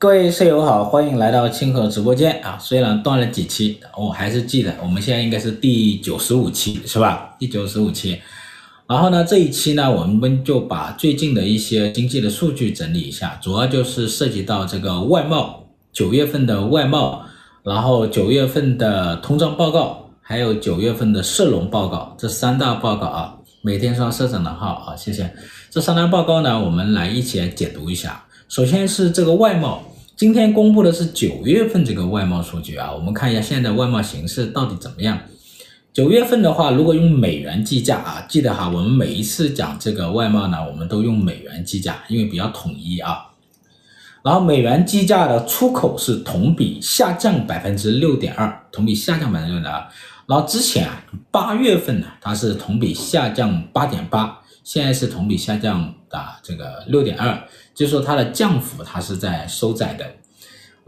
各位舍友好，欢迎来到清河直播间啊！虽然断了几期，我还是记得，我们现在应该是第九十五期，是吧？第九十五期。然后呢，这一期呢，我们就把最近的一些经济的数据整理一下，主要就是涉及到这个外贸，九月份的外贸，然后九月份的通胀报告，还有九月份的社融报告，这三大报告啊。每天刷社长的号啊，谢谢。这三大报告呢，我们来一起来解读一下。首先是这个外贸，今天公布的是九月份这个外贸数据啊，我们看一下现在外贸形势到底怎么样。九月份的话，如果用美元计价啊，记得哈，我们每一次讲这个外贸呢，我们都用美元计价，因为比较统一啊。然后美元计价的出口是同比下降百分之六点二，同比下降百分之六点二。然后之前啊，八月份呢，它是同比下降八点八。现在是同比下降的这个六点二，就是说它的降幅它是在收窄的，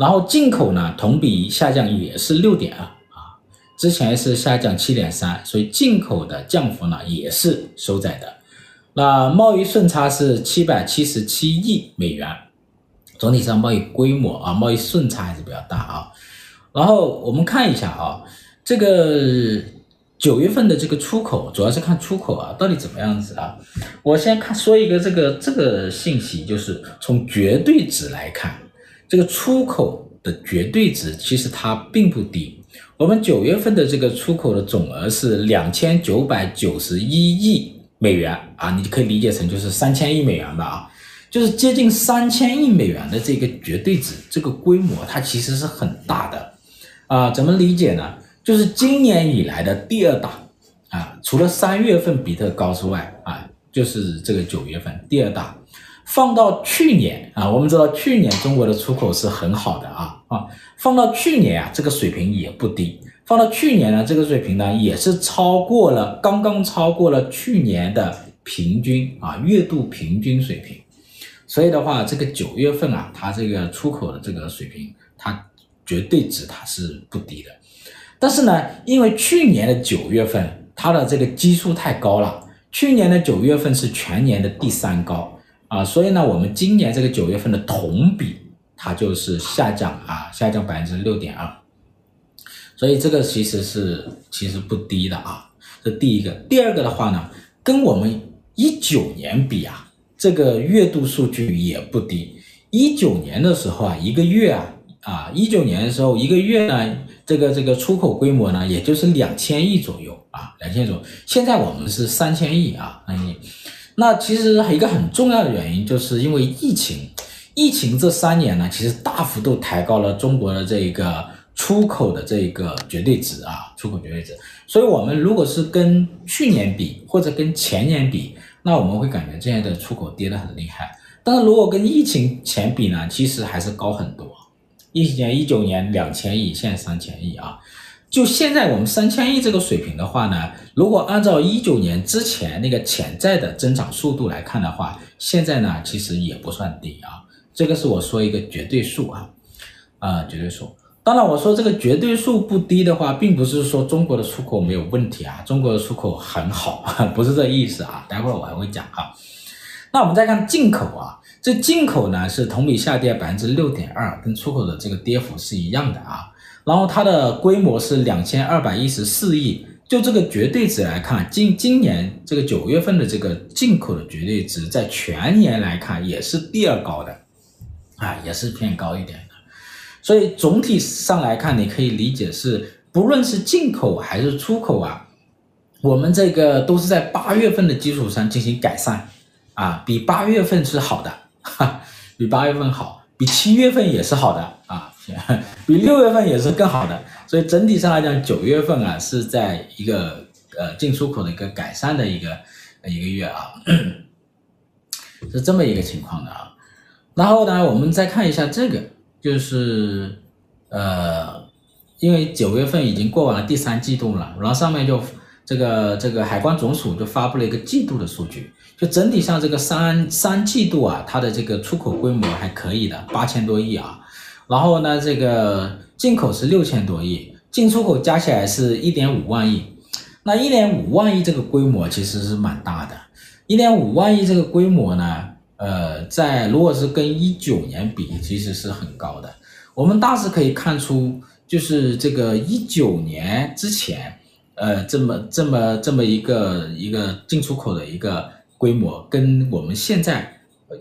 然后进口呢同比下降也是六点二啊，之前是下降七点三，所以进口的降幅呢也是收窄的。那贸易顺差是七百七十七亿美元，总体上贸易规模啊，贸易顺差还是比较大啊。然后我们看一下啊，这个。九月份的这个出口主要是看出口啊，到底怎么样子啊？我先看说一个这个这个信息，就是从绝对值来看，这个出口的绝对值其实它并不低。我们九月份的这个出口的总额是两千九百九十一亿美元啊，你可以理解成就是三千亿美元吧啊，就是接近三千亿美元的这个绝对值，这个规模它其实是很大的啊，怎么理解呢？就是今年以来的第二大啊，除了三月份比特高之外啊，就是这个九月份第二大。放到去年啊，我们知道去年中国的出口是很好的啊啊，放到去年啊，这个水平也不低。放到去年呢，这个水平呢也是超过了，刚刚超过了去年的平均啊，月度平均水平。所以的话，这个九月份啊，它这个出口的这个水平，它绝对值它是不低的。但是呢，因为去年的九月份它的这个基数太高了，去年的九月份是全年的第三高啊，所以呢，我们今年这个九月份的同比它就是下降啊，下降百分之六点二，所以这个其实是其实不低的啊，这第一个。第二个的话呢，跟我们一九年比啊，这个月度数据也不低。一九年的时候啊，一个月啊。啊，一九年的时候，一个月呢，这个这个出口规模呢，也就是两千亿左右啊，两千亿左右。现在我们是三千亿啊，三千亿。那其实一个很重要的原因，就是因为疫情，疫情这三年呢，其实大幅度抬高了中国的这个出口的这个绝对值啊，出口绝对值。所以，我们如果是跟去年比，或者跟前年比，那我们会感觉现在的出口跌得很厉害。但是如果跟疫情前比呢，其实还是高很多。一几年，一九年两千亿，现在三千亿啊！就现在我们三千亿这个水平的话呢，如果按照一九年之前那个潜在的增长速度来看的话，现在呢其实也不算低啊。这个是我说一个绝对数啊，啊绝对数。当然我说这个绝对数不低的话，并不是说中国的出口没有问题啊，中国的出口很好，不是这意思啊。待会儿我还会讲啊。那我们再看进口啊。这进口呢是同比下跌百分之六点二，跟出口的这个跌幅是一样的啊。然后它的规模是两千二百一十四亿，就这个绝对值来看，今今年这个九月份的这个进口的绝对值，在全年来看也是第二高的，啊，也是偏高一点的。所以总体上来看，你可以理解是，不论是进口还是出口啊，我们这个都是在八月份的基础上进行改善，啊，比八月份是好的。哈，比八月份好，比七月份也是好的啊，比六月份也是更好的，所以整体上来讲，九月份啊是在一个呃进出口的一个改善的一个一个月啊，是这么一个情况的啊。然后呢，我们再看一下这个，就是呃，因为九月份已经过完了第三季度了，然后上面就。这个这个海关总署就发布了一个季度的数据，就整体上这个三三季度啊，它的这个出口规模还可以的，八千多亿啊，然后呢，这个进口是六千多亿，进出口加起来是一点五万亿，那一点五万亿这个规模其实是蛮大的，一点五万亿这个规模呢，呃，在如果是跟一九年比，其实是很高的。我们大致可以看出，就是这个一九年之前，呃，这么这么这么一个一个进出口的一个规模，跟我们现在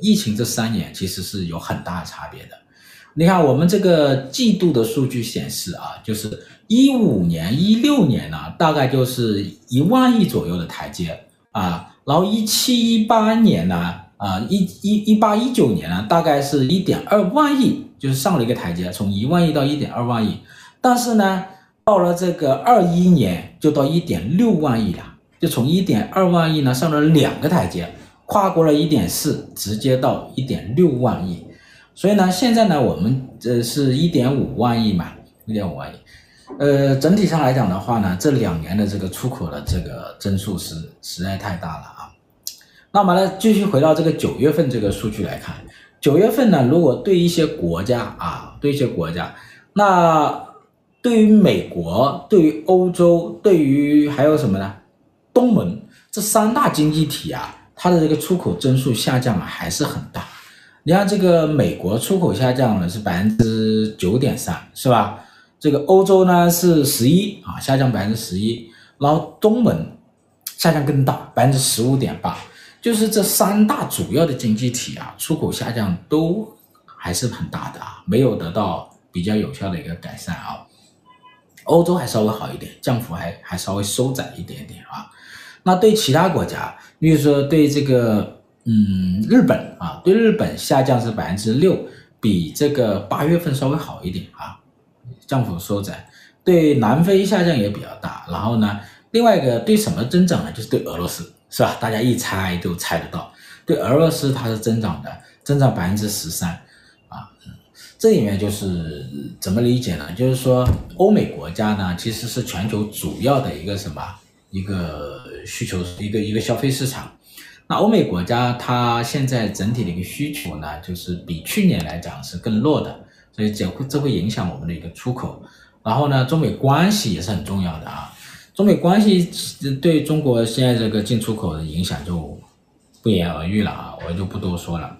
疫情这三年其实是有很大差别的。你看，我们这个季度的数据显示啊，就是一五年、一六年呢，大概就是一万亿左右的台阶啊，然后一七、一八年呢。啊，一一一八一九年呢，大概是一点二万亿，就是上了一个台阶，从一万亿到一点二万亿。但是呢，到了这个二一年就到一点六万亿了，就从一点二万亿呢上了两个台阶，跨过了一点四，直接到一点六万亿。所以呢，现在呢，我们这是一点五万亿嘛，一点五万亿。呃，整体上来讲的话呢，这两年的这个出口的这个增速是实在太大了啊。那么呢，继续回到这个九月份这个数据来看，九月份呢，如果对一些国家啊，对一些国家，那对于美国、对于欧洲、对于还有什么呢？东盟这三大经济体啊，它的这个出口增速下降啊还是很大。你看这个美国出口下降了是百分之九点三，是吧？这个欧洲呢是十一啊，下降百分之十一，然后东盟下降更大，百分之十五点八。就是这三大主要的经济体啊，出口下降都还是很大的啊，没有得到比较有效的一个改善啊。欧洲还稍微好一点，降幅还还稍微收窄一点点啊。那对其他国家，比如说对这个嗯日本啊，对日本下降是百分之六，比这个八月份稍微好一点啊，降幅收窄。对南非下降也比较大，然后呢，另外一个对什么增长呢？就是对俄罗斯。是吧？大家一猜就猜得到，对俄罗斯它是增长的，增长百分之十三，啊，这里面就是怎么理解呢？就是说欧美国家呢，其实是全球主要的一个什么一个需求，一个一个消费市场。那欧美国家它现在整体的一个需求呢，就是比去年来讲是更弱的，所以这会这会影响我们的一个出口。然后呢，中美关系也是很重要的啊。中美关系对中国现在这个进出口的影响就不言而喻了啊，我就不多说了。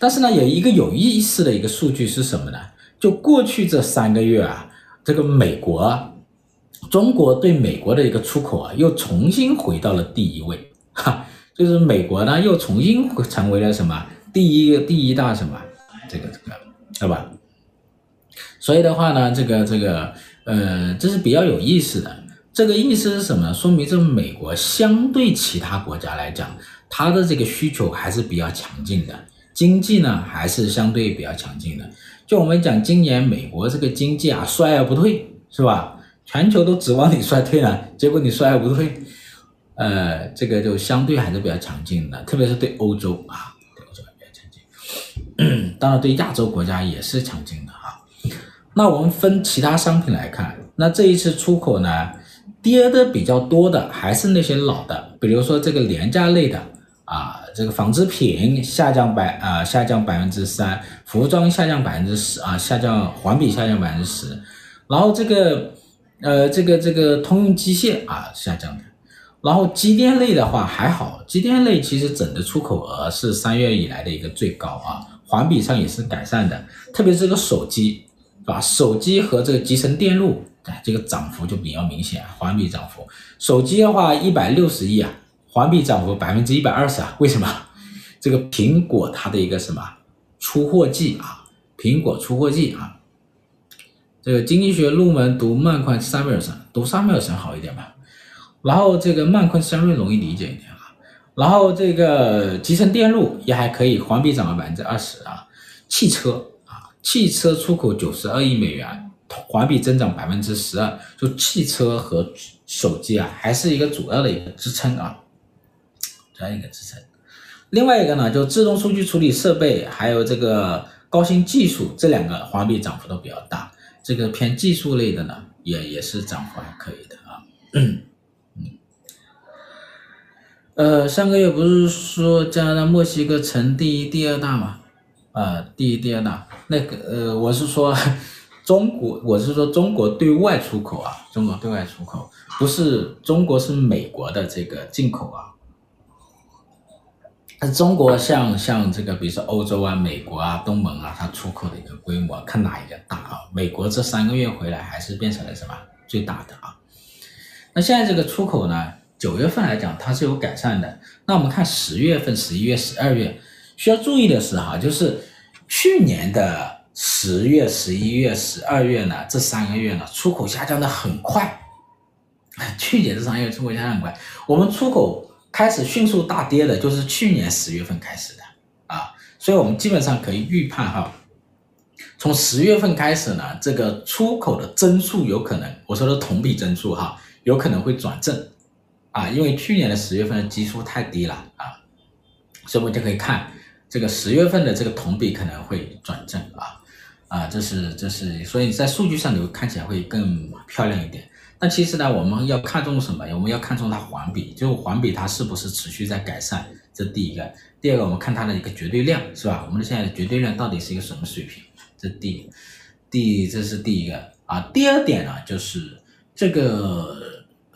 但是呢，有一个有意思的一个数据是什么呢？就过去这三个月啊，这个美国，中国对美国的一个出口啊，又重新回到了第一位，哈，就是美国呢又重新成为了什么第一第一大什么这个这个，对吧？所以的话呢，这个这个呃，这是比较有意思的。这个意思是什么？说明这美国相对其他国家来讲，它的这个需求还是比较强劲的，经济呢还是相对比较强劲的。就我们讲，今年美国这个经济啊衰而不退，是吧？全球都指望你衰退了，结果你衰而不退，呃，这个就相对还是比较强劲的，特别是对欧洲啊，对欧洲还比较强劲。当然，对亚洲国家也是强劲的啊。那我们分其他商品来看，那这一次出口呢？跌的比较多的还是那些老的，比如说这个廉价类的啊，这个纺织品下降百啊下降百分之三，服装下降百分之十啊下降环比下降百分之十，然后这个呃这个这个通用机械啊下降的，然后机电类的话还好，机电类其实整的出口额是三月以来的一个最高啊，环比上也是改善的，特别是这个手机，是吧？手机和这个集成电路。哎，这个涨幅就比较明显，环比涨幅。手机的话，一百六十亿啊，环比涨幅百分之一百二十啊。为什么？这个苹果它的一个什么出货季啊？苹果出货季啊。这个经济学入门读曼昆沙米尔森，读沙米尔森好一点吧。然后这个曼昆沙瑞容易理解一点啊。然后这个集成电路也还可以，环比涨了百分之二十啊。汽车啊，汽车出口九十二亿美元。环比增长百分之十二，就汽车和手机啊，还是一个主要的一个支撑啊，这样一个支撑。另外一个呢，就自动数据处理设备，还有这个高新技术，这两个环比涨幅都比较大。这个偏技术类的呢，也也是涨幅还可以的啊。嗯呃，上个月不是说加拿大、墨西哥成第一、第二大吗？啊、呃，第一、第二大。那个呃，我是说。中国，我是说中国对外出口啊，中国对外出口不是中国，是美国的这个进口啊。那中国像像这个，比如说欧洲啊、美国啊、东盟啊，它出口的一个规模，看哪一个大啊？美国这三个月回来还是变成了什么最大的啊？那现在这个出口呢，九月份来讲它是有改善的。那我们看十月份、十一月、十二月，需要注意的是哈，就是去年的十月、十一月、十二月呢，这三个月呢，出口下降的很快。去年这三个月出口下降很快，我们出口。开始迅速大跌的，就是去年十月份开始的啊，所以我们基本上可以预判哈，从十月份开始呢，这个出口的增速有可能，我说的同比增速哈，有可能会转正啊，因为去年的十月份的基数太低了啊，所以我们就可以看这个十月份的这个同比可能会转正啊啊，这是这是，所以在数据上你会看起来会更漂亮一点。那其实呢，我们要看重什么？我们要看重它环比，就环比它是不是持续在改善，这第一个。第二个，我们看它的一个绝对量，是吧？我们的现在的绝对量到底是一个什么水平？这第第这是第一个啊。第二点呢，就是这个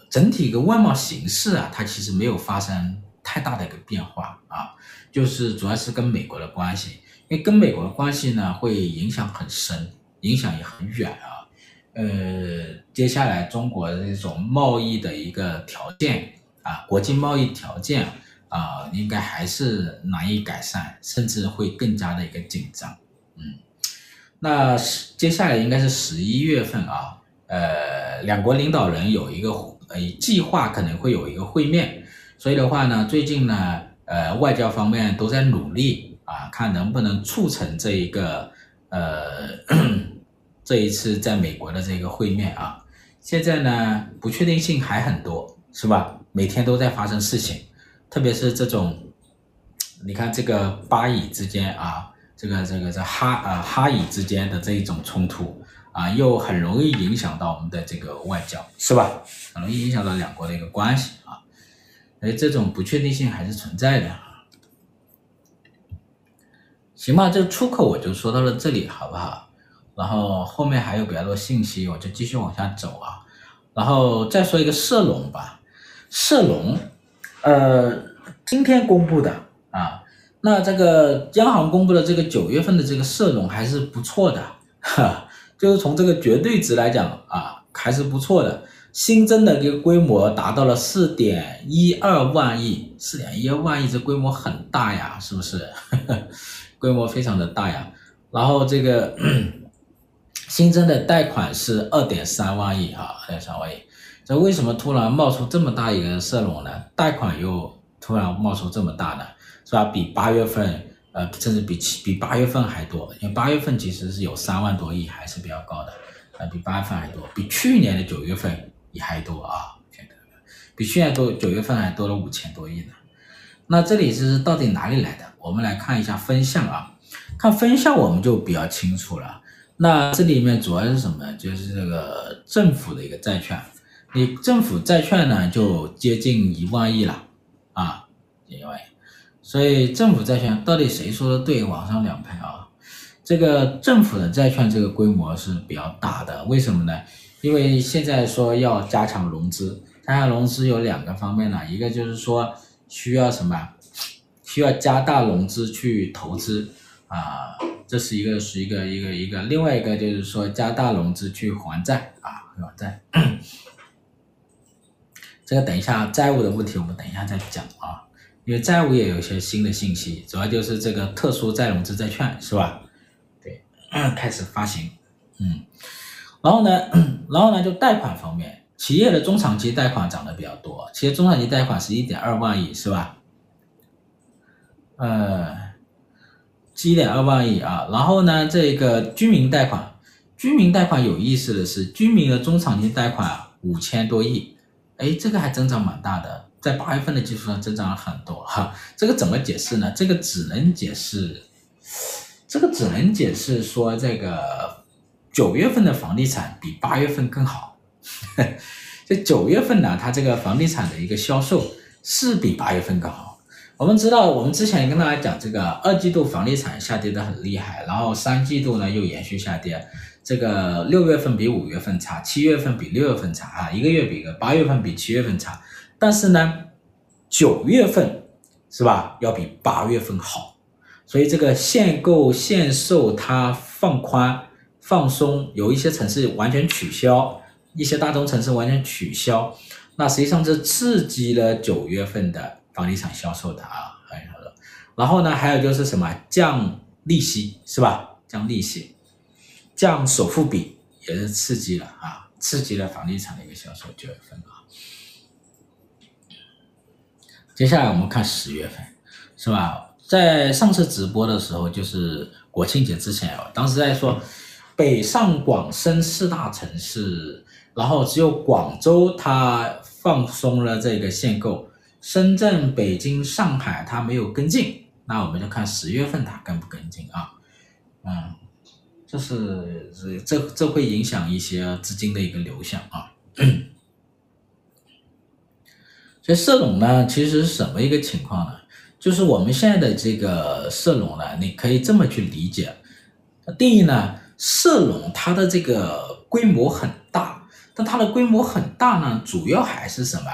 整体一个外贸形势啊，它其实没有发生太大的一个变化啊，就是主要是跟美国的关系，因为跟美国的关系呢，会影响很深，影响也很远啊。呃，接下来中国的这种贸易的一个条件啊，国际贸易条件啊，应该还是难以改善，甚至会更加的一个紧张。嗯，那接下来应该是十一月份啊，呃，两国领导人有一个呃计划可能会有一个会面，所以的话呢，最近呢，呃，外交方面都在努力啊，看能不能促成这一个呃。这一次在美国的这个会面啊，现在呢不确定性还很多，是吧？每天都在发生事情，特别是这种，你看这个巴以之间啊，这个这个这哈啊哈以之间的这一种冲突啊，又很容易影响到我们的这个外交，是吧？很容易影响到两国的一个关系啊，所以，这种不确定性还是存在的。行吧，这个出口我就说到了这里，好不好？然后后面还有比较多信息，我就继续往下走啊。然后再说一个社融吧，社融，呃，今天公布的啊，那这个央行公布的这个九月份的这个社融还是不错的，哈，就是从这个绝对值来讲啊，还是不错的。新增的这个规模达到了四点一二万亿，四点一二万亿这规模很大呀，是不是？呵呵，规模非常的大呀。然后这个。新增的贷款是二点三万亿啊，二点三万亿，这为什么突然冒出这么大一个社融呢？贷款又突然冒出这么大呢？是吧？比八月份，呃，甚至比七比八月份还多，因为八月份其实是有三万多亿，还是比较高的，呃，比八月份还多，比去年的九月份也还多啊，比去年多九月份还多了五千多亿呢。那这里是到底哪里来的？我们来看一下分项啊，看分项我们就比较清楚了。那这里面主要是什么？就是这个政府的一个债券，你政府债券呢就接近一万亿了啊，一万亿。所以政府债券到底谁说的对？网上两派啊。这个政府的债券这个规模是比较大的，为什么呢？因为现在说要加强融资，加强融资有两个方面呢，一个就是说需要什么？需要加大融资去投资啊。这是一个是一个一个一个，另外一个就是说加大融资去还债啊，还债。这个等一下债务的问题我们等一下再讲啊，因为债务也有一些新的信息，主要就是这个特殊再融资债券是吧？对，开始发行，嗯，然后呢，然后呢就贷款方面，企业的中长期贷款涨得比较多，企业中长期贷款是一点二万亿是吧？呃。七点二万亿啊，然后呢，这个居民贷款，居民贷款有意思的是，居民的中长期贷款五千多亿，哎，这个还增长蛮大的，在八月份的基础上增长了很多哈。这个怎么解释呢？这个只能解释，这个只能解释说，这个九月份的房地产比八月份更好。这九月份呢，它这个房地产的一个销售是比八月份更好。我们知道，我们之前也跟大家讲，这个二季度房地产下跌得很厉害，然后三季度呢又延续下跌，这个六月份比五月份差，七月份比六月份差啊，一个月比一个八月份比七月份差，但是呢，九月份是吧？要比八月份好，所以这个限购限售它放宽放松，有一些城市完全取消，一些大中城市完全取消，那实际上是刺激了九月份的房地产销售的啊，很好的。然后呢，还有就是什么降利息是吧？降利息，降首付比也是刺激了啊，刺激了房地产的一个销售九月份啊。接下来我们看十月份，是吧？在上次直播的时候，就是国庆节之前哦，当时在说北上广深四大城市，然后只有广州它放松了这个限购，深圳、北京、上海它没有跟进，那我们就看十月份它跟不跟进啊？嗯，这是这这这会影响一些资金的一个流向啊。所以社融呢，其实是什么一个情况呢？就是我们现在的这个社融呢，你可以这么去理解。第一呢，社融它的这个规模很大，但它的规模很大呢，主要还是什么？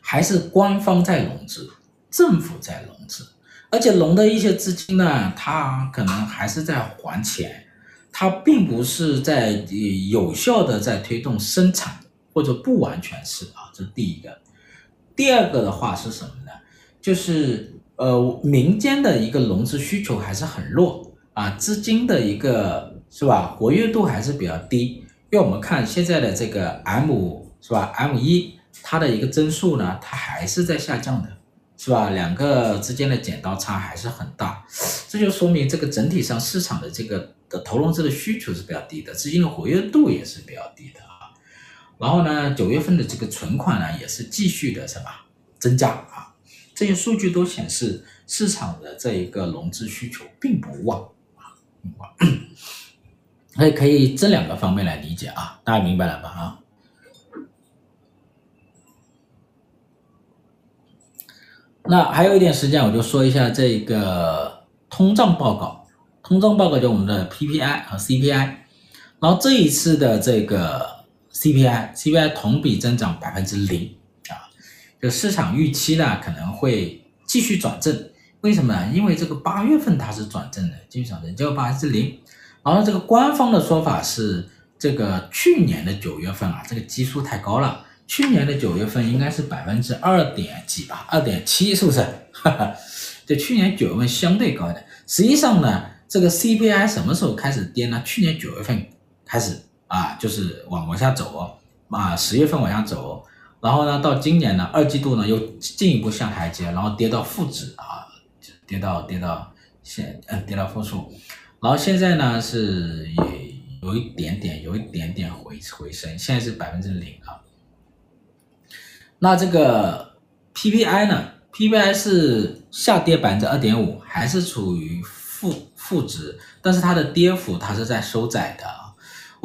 还是官方在融资，政府在融资，而且融的一些资金呢，它可能还是在还钱，它并不是在有效的在推动生产，或者不完全是啊，这第一个。第二个的话是什么呢？就是呃，民间的一个融资需求还是很弱啊，资金的一个是吧，活跃度还是比较低。因为我们看现在的这个 M 是吧，M 一它的一个增速呢，它还是在下降的，是吧？两个之间的剪刀差还是很大，这就说明这个整体上市场的这个的投融资的需求是比较低的，资金的活跃度也是比较低的啊。然后呢，九月份的这个存款呢，也是继续的什么增加啊？这些数据都显示市场的这一个融资需求并不旺啊，不旺。所以可以这两个方面来理解啊，大家明白了吧？啊？那还有一点时间，我就说一下这个通胀报告。通胀报告就我们的 PPI 和 CPI，然后这一次的这个。CPI，CPI 同比增长百分之零啊，就市场预期呢可能会继续转正，为什么呢？因为这个八月份它是转正的，继续转正，结果百分之零。然后这个官方的说法是，这个去年的九月份啊，这个基数太高了，去年的九月份应该是百分之二点几吧，二点七是不是？哈哈，这去年九月份相对高一点。实际上呢，这个 CPI 什么时候开始跌呢？去年九月份开始。啊，就是往往下走，啊，十月份往下走，然后呢，到今年呢，二季度呢又进一步下台阶，然后跌到负值啊，跌到跌到现，嗯，跌到负数，然后现在呢是也有一点点有一点点回回升，现在是百分之零啊。那这个 PPI 呢，PPI 是下跌百分之二点五，还是处于负负值，但是它的跌幅它是在收窄的。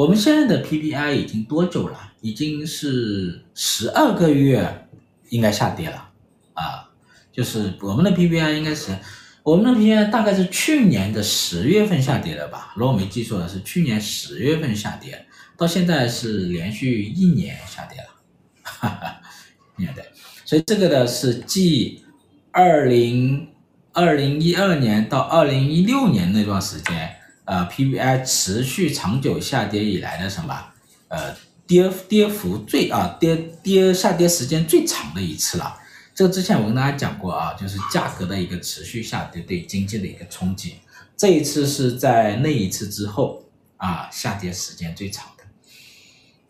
我们现在的 PPI 已经多久了？已经是十二个月，应该下跌了啊。就是我们的 PPI 应该是，我们的 PPI 大概是去年的十月份下跌的吧？如果我没记错的是去年十月份下跌，到现在是连续一年下跌了，哈哈，对，所以这个呢是继二零二零一二年到二零一六年那段时间。呃，PPI 持续长久下跌以来的什么？呃，跌跌幅最啊跌跌下跌时间最长的一次了。这个之前我跟大家讲过啊，就是价格的一个持续下跌对经济的一个冲击。这一次是在那一次之后啊，下跌时间最长的。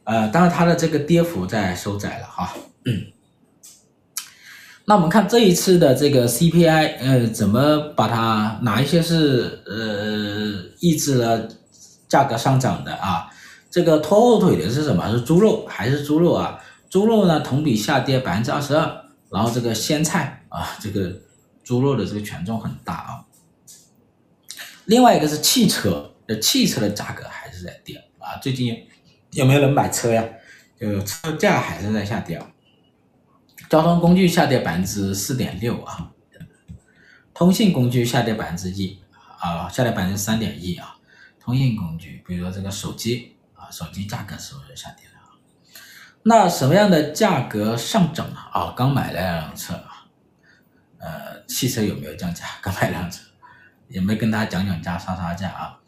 呃，当然它的这个跌幅在收窄了哈。嗯。那我们看这一次的这个 CPI，呃，怎么把它哪一些是呃抑制了价格上涨的啊？这个拖后腿的是什么？是猪肉还是猪肉啊？猪肉呢同比下跌百分之二十二，然后这个鲜菜啊，这个猪肉的这个权重很大啊。另外一个是汽车，这汽车的价格还是在跌啊。最近有没有人买车呀？就车价还是在下跌。交通工具下跌百分之四点六啊，通信工具下跌百分之一啊，下跌百分之三点一啊。通信工具，比如说这个手机啊，手机价格是不是下跌了？那什么样的价格上涨啊？啊，刚买了辆车啊，呃，汽车有没有降价？刚买辆车，有没跟大家讲讲价杀杀价啊？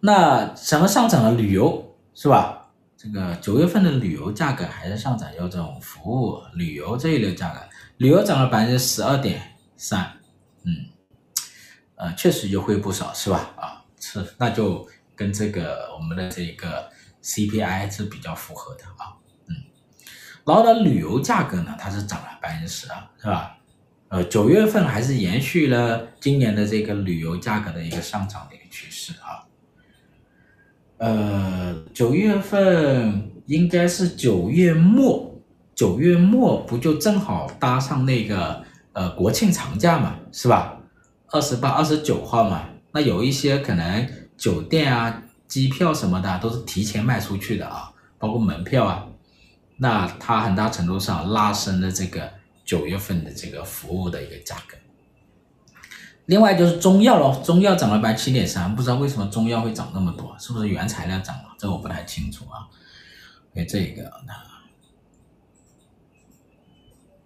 那什么上涨了？旅游是吧？这个九月份的旅游价格还是上涨，有这种服务旅游这一类价格，旅游涨了百分之十二点三，嗯，呃，确实优惠不少是吧？啊，是，那就跟这个我们的这个 CPI 是比较符合的啊，嗯，然后呢，旅游价格呢，它是涨了百分之十二，是吧？呃，九月份还是延续了今年的这个旅游价格的一个上涨的一个趋势啊。呃，九月份应该是九月末，九月末不就正好搭上那个呃国庆长假嘛，是吧？二十八、二十九号嘛，那有一些可能酒店啊、机票什么的都是提前卖出去的啊，包括门票啊，那它很大程度上拉升了这个九月份的这个服务的一个价格。另外就是中药咯，中药涨了百分之七点三，不知道为什么中药会涨那么多，是不是原材料涨了？这我不太清楚啊。给这个，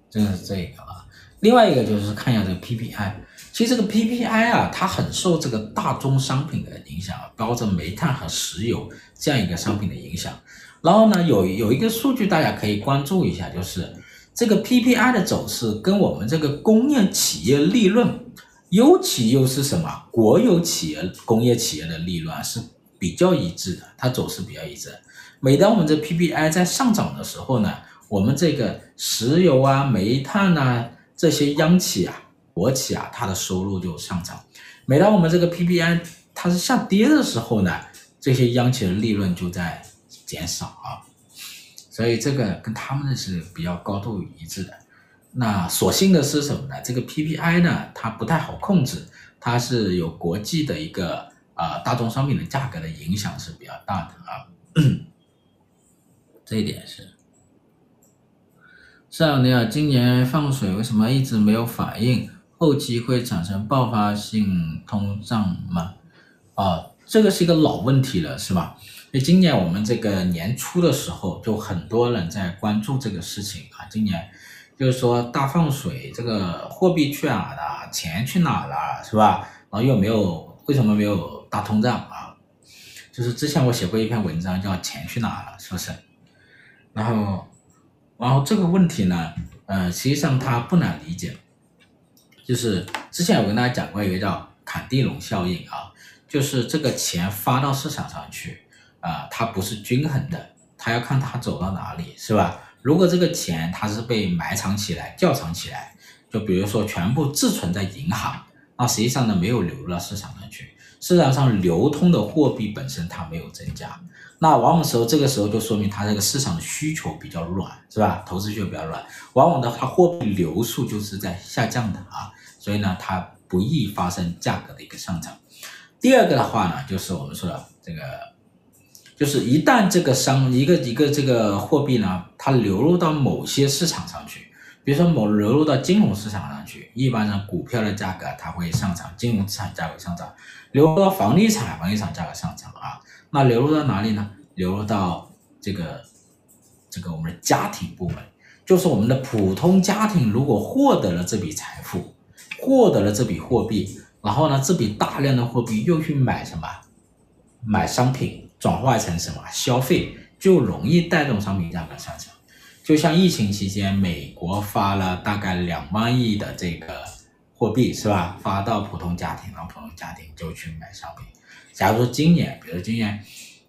这个是这个啊。另外一个就是看一下这个 PPI，其实这个 PPI 啊，它很受这个大宗商品的影响啊，包括煤炭和石油这样一个商品的影响。然后呢，有有一个数据大家可以关注一下，就是这个 PPI 的走势跟我们这个工业企业利润。尤其又是什么？国有企业、工业企业的利润是比较一致的，它走势比较一致。每当我们这 PPI 在上涨的时候呢，我们这个石油啊、煤炭啊这些央企啊、国企啊，它的收入就上涨；每当我们这个 PPI 它是下跌的时候呢，这些央企的利润就在减少啊。所以这个跟他们是比较高度一致的。那所幸的是什么呢？这个 PPI 呢，它不太好控制，它是有国际的一个啊、大宗商品的价格的影响是比较大的啊。这一点是。上你好，今年放水为什么一直没有反应？后期会产生爆发性通胀吗？啊，这个是一个老问题了，是吧？所以今年我们这个年初的时候，就很多人在关注这个事情啊，今年。就是说大放水，这个货币去哪了？钱去哪了？是吧？然后又没有，为什么没有大通胀啊？就是之前我写过一篇文章，叫“钱去哪了”，是不是？然后，然后这个问题呢，呃，实际上它不难理解，就是之前我跟大家讲过一个叫坎地龙效应啊，就是这个钱发到市场上去啊，它不是均衡的，它要看它走到哪里，是吧？如果这个钱它是被埋藏起来、窖藏起来，就比如说全部自存在银行，那实际上呢没有流入到市场上去，市场上流通的货币本身它没有增加，那往往时候这个时候就说明它这个市场的需求比较软，是吧？投资需求比较软，往往的它货币流速就是在下降的啊，所以呢它不易发生价格的一个上涨。第二个的话呢，就是我们说的这个。就是一旦这个商一个一个这个货币呢，它流入到某些市场上去，比如说某流入到金融市场上去，一般呢股票的价格它会上涨，金融资产价格上涨；流入到房地产，房地产价格上涨啊。那流入到哪里呢？流入到这个这个我们的家庭部门，就是我们的普通家庭，如果获得了这笔财富，获得了这笔货币，然后呢，这笔大量的货币又去买什么？买商品。转化成什么消费，就容易带动商品价格上涨。就像疫情期间，美国发了大概两万亿的这个货币，是吧？发到普通家庭，然后普通家庭就去买商品。假如说今年，比如今年，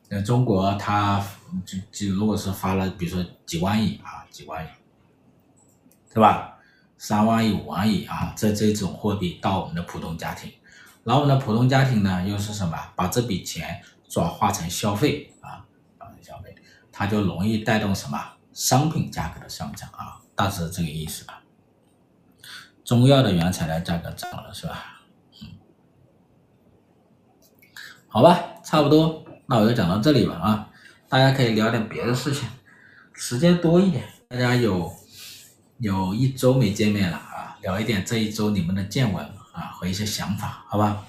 呃，中国它就就如果是发了，比如说几万亿啊，几万亿，是吧？三万亿、五万亿啊，这这种货币到我们的普通家庭，然后呢，普通家庭呢又是什么？把这笔钱。转化成消费啊，啊消费，它就容易带动什么商品价格的上涨啊，大致这个意思吧。中药的原材料价格涨了是吧？嗯，好吧，差不多，那我就讲到这里吧？啊，大家可以聊点别的事情，时间多一点，大家有有一周没见面了啊，聊一点这一周你们的见闻啊和一些想法，好吧？